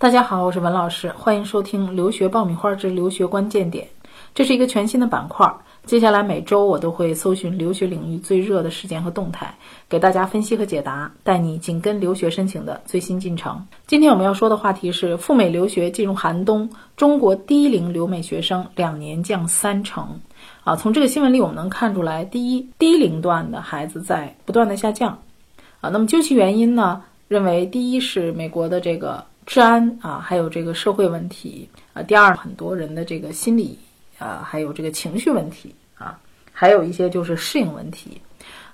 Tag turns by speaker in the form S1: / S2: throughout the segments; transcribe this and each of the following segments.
S1: 大家好，我是文老师，欢迎收听《留学爆米花之留学关键点》，这是一个全新的板块。接下来每周我都会搜寻留学领域最热的事件和动态，给大家分析和解答，带你紧跟留学申请的最新进程。今天我们要说的话题是赴美留学进入寒冬，中国低龄留美学生两年降三成。啊，从这个新闻里我们能看出来，第一，低龄段的孩子在不断的下降。啊，那么究其原因呢，认为第一是美国的这个。治安啊，还有这个社会问题啊。第二，很多人的这个心理啊，还有这个情绪问题啊，还有一些就是适应问题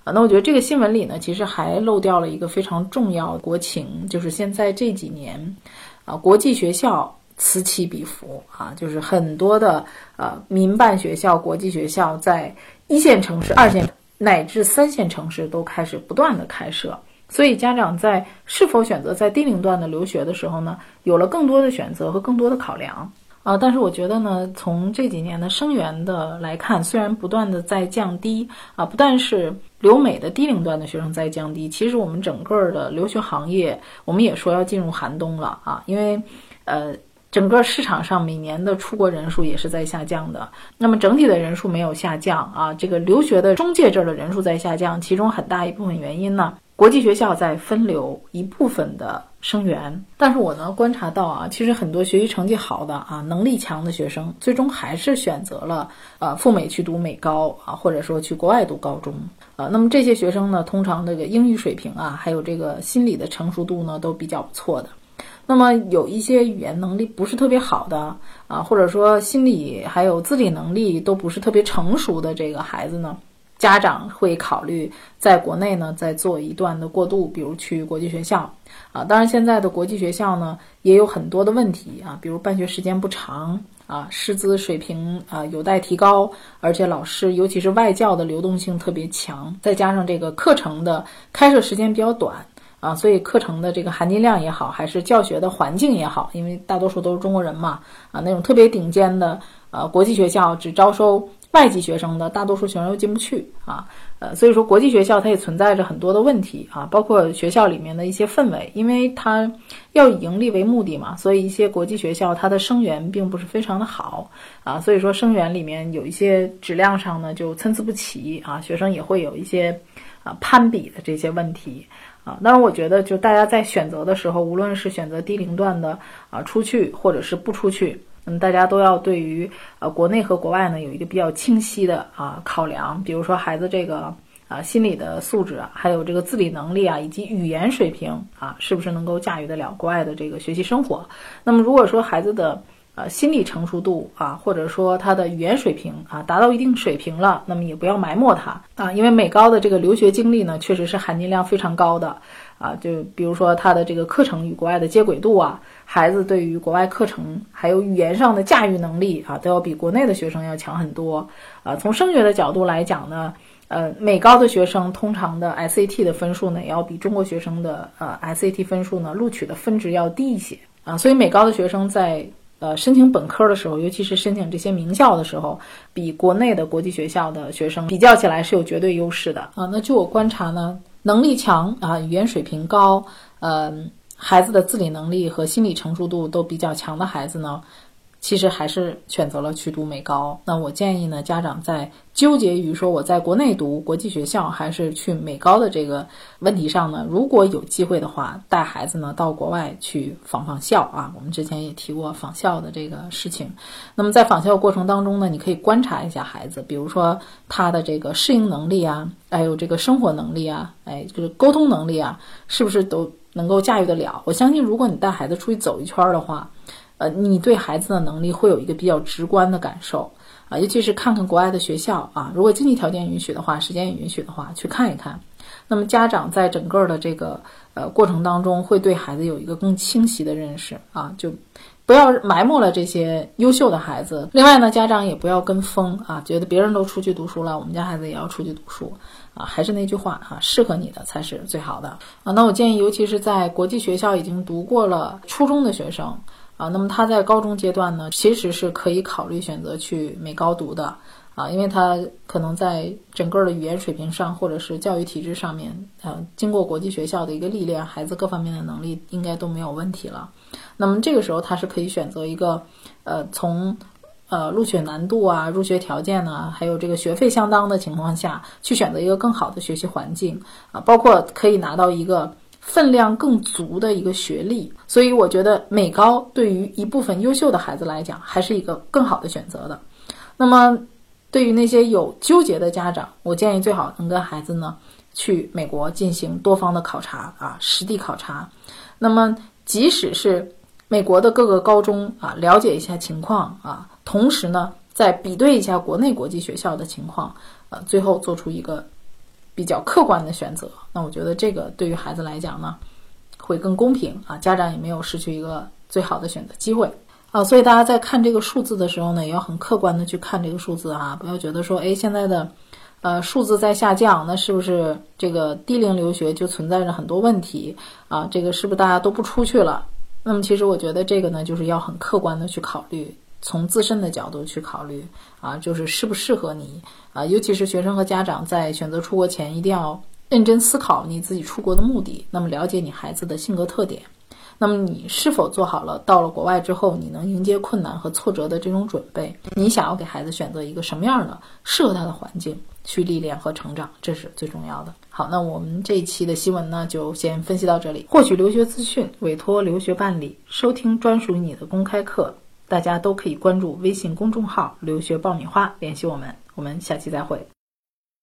S1: 啊。那我觉得这个新闻里呢，其实还漏掉了一个非常重要的国情，就是现在这几年啊，国际学校此起彼伏啊，就是很多的呃民办学校、国际学校在一线城市、二线乃至三线城市都开始不断的开设。所以，家长在是否选择在低龄段的留学的时候呢，有了更多的选择和更多的考量啊。但是，我觉得呢，从这几年的生源的来看，虽然不断的在降低啊，不但是留美的低龄段的学生在降低，其实我们整个的留学行业，我们也说要进入寒冬了啊。因为，呃，整个市场上每年的出国人数也是在下降的。那么，整体的人数没有下降啊，这个留学的中介这儿的人数在下降，其中很大一部分原因呢。国际学校在分流一部分的生源，但是我呢观察到啊，其实很多学习成绩好的啊，能力强的学生，最终还是选择了呃赴美去读美高啊，或者说去国外读高中啊。那么这些学生呢，通常这个英语水平啊，还有这个心理的成熟度呢，都比较不错的。那么有一些语言能力不是特别好的啊，或者说心理还有自理能力都不是特别成熟的这个孩子呢。家长会考虑在国内呢再做一段的过渡，比如去国际学校啊。当然，现在的国际学校呢也有很多的问题啊，比如办学时间不长啊，师资水平啊有待提高，而且老师尤其是外教的流动性特别强，再加上这个课程的开设时间比较短啊，所以课程的这个含金量也好，还是教学的环境也好，因为大多数都是中国人嘛啊，那种特别顶尖的呃国际学校只招收。外籍学生的大多数学生又进不去啊，呃，所以说国际学校它也存在着很多的问题啊，包括学校里面的一些氛围，因为它要以盈利为目的嘛，所以一些国际学校它的生源并不是非常的好啊，所以说生源里面有一些质量上呢就参差不齐啊，学生也会有一些啊攀比的这些问题啊。当然，我觉得就大家在选择的时候，无论是选择低龄段的啊出去，或者是不出去。嗯，大家都要对于呃国内和国外呢有一个比较清晰的啊考量，比如说孩子这个啊心理的素质啊，还有这个自理能力啊，以及语言水平啊，是不是能够驾驭得了国外的这个学习生活？那么如果说孩子的呃心理成熟度啊，或者说他的语言水平啊达到一定水平了，那么也不要埋没他啊，因为美高的这个留学经历呢，确实是含金量非常高的。啊，就比如说他的这个课程与国外的接轨度啊，孩子对于国外课程还有语言上的驾驭能力啊，都要比国内的学生要强很多。啊，从升学的角度来讲呢，呃，美高的学生通常的 SAT 的分数呢，也要比中国学生的呃 SAT 分数呢录取的分值要低一些啊，所以美高的学生在呃申请本科的时候，尤其是申请这些名校的时候，比国内的国际学校的学生比较起来是有绝对优势的啊。那据我观察呢。能力强啊，语言水平高，呃，孩子的自理能力和心理成熟度都比较强的孩子呢。其实还是选择了去读美高。那我建议呢，家长在纠结于说我在国内读国际学校还是去美高的这个问题上呢，如果有机会的话，带孩子呢到国外去访访校啊。我们之前也提过访校的这个事情。那么在访校过程当中呢，你可以观察一下孩子，比如说他的这个适应能力啊，还有这个生活能力啊，哎，就是沟通能力啊，是不是都能够驾驭得了？我相信，如果你带孩子出去走一圈的话。呃，你对孩子的能力会有一个比较直观的感受啊，尤其是看看国外的学校啊，如果经济条件允许的话，时间也允许的话，去看一看。那么家长在整个的这个呃过程当中，会对孩子有一个更清晰的认识啊，就不要埋没了这些优秀的孩子。另外呢，家长也不要跟风啊，觉得别人都出去读书了，我们家孩子也要出去读书啊。还是那句话哈，适合你的才是最好的啊。那我建议，尤其是在国际学校已经读过了初中的学生。啊，那么他在高中阶段呢，其实是可以考虑选择去美高读的啊，因为他可能在整个的语言水平上，或者是教育体制上面，呃，经过国际学校的一个历练，孩子各方面的能力应该都没有问题了。那么这个时候他是可以选择一个，呃，从呃录取难度啊、入学条件呢，还有这个学费相当的情况下去选择一个更好的学习环境啊，包括可以拿到一个。分量更足的一个学历，所以我觉得美高对于一部分优秀的孩子来讲，还是一个更好的选择的。那么，对于那些有纠结的家长，我建议最好能跟孩子呢去美国进行多方的考察啊，实地考察。那么，即使是美国的各个高中啊，了解一下情况啊，同时呢，再比对一下国内国际学校的情况，呃，最后做出一个。比较客观的选择，那我觉得这个对于孩子来讲呢，会更公平啊，家长也没有失去一个最好的选择机会啊，所以大家在看这个数字的时候呢，也要很客观的去看这个数字啊，不要觉得说，哎，现在的呃数字在下降，那是不是这个低龄留学就存在着很多问题啊？这个是不是大家都不出去了？那么其实我觉得这个呢，就是要很客观的去考虑。从自身的角度去考虑啊，就是适不适合你啊，尤其是学生和家长在选择出国前，一定要认真思考你自己出国的目的。那么了解你孩子的性格特点，那么你是否做好了到了国外之后你能迎接困难和挫折的这种准备？你想要给孩子选择一个什么样的适合他的环境去历练和成长，这是最重要的。好，那我们这一期的新闻呢，就先分析到这里。获取留学资讯，委托留学办理，收听专属于你的公开课。大家都可以关注微信公众号“留学爆米花”，联系我们。我们下期再会。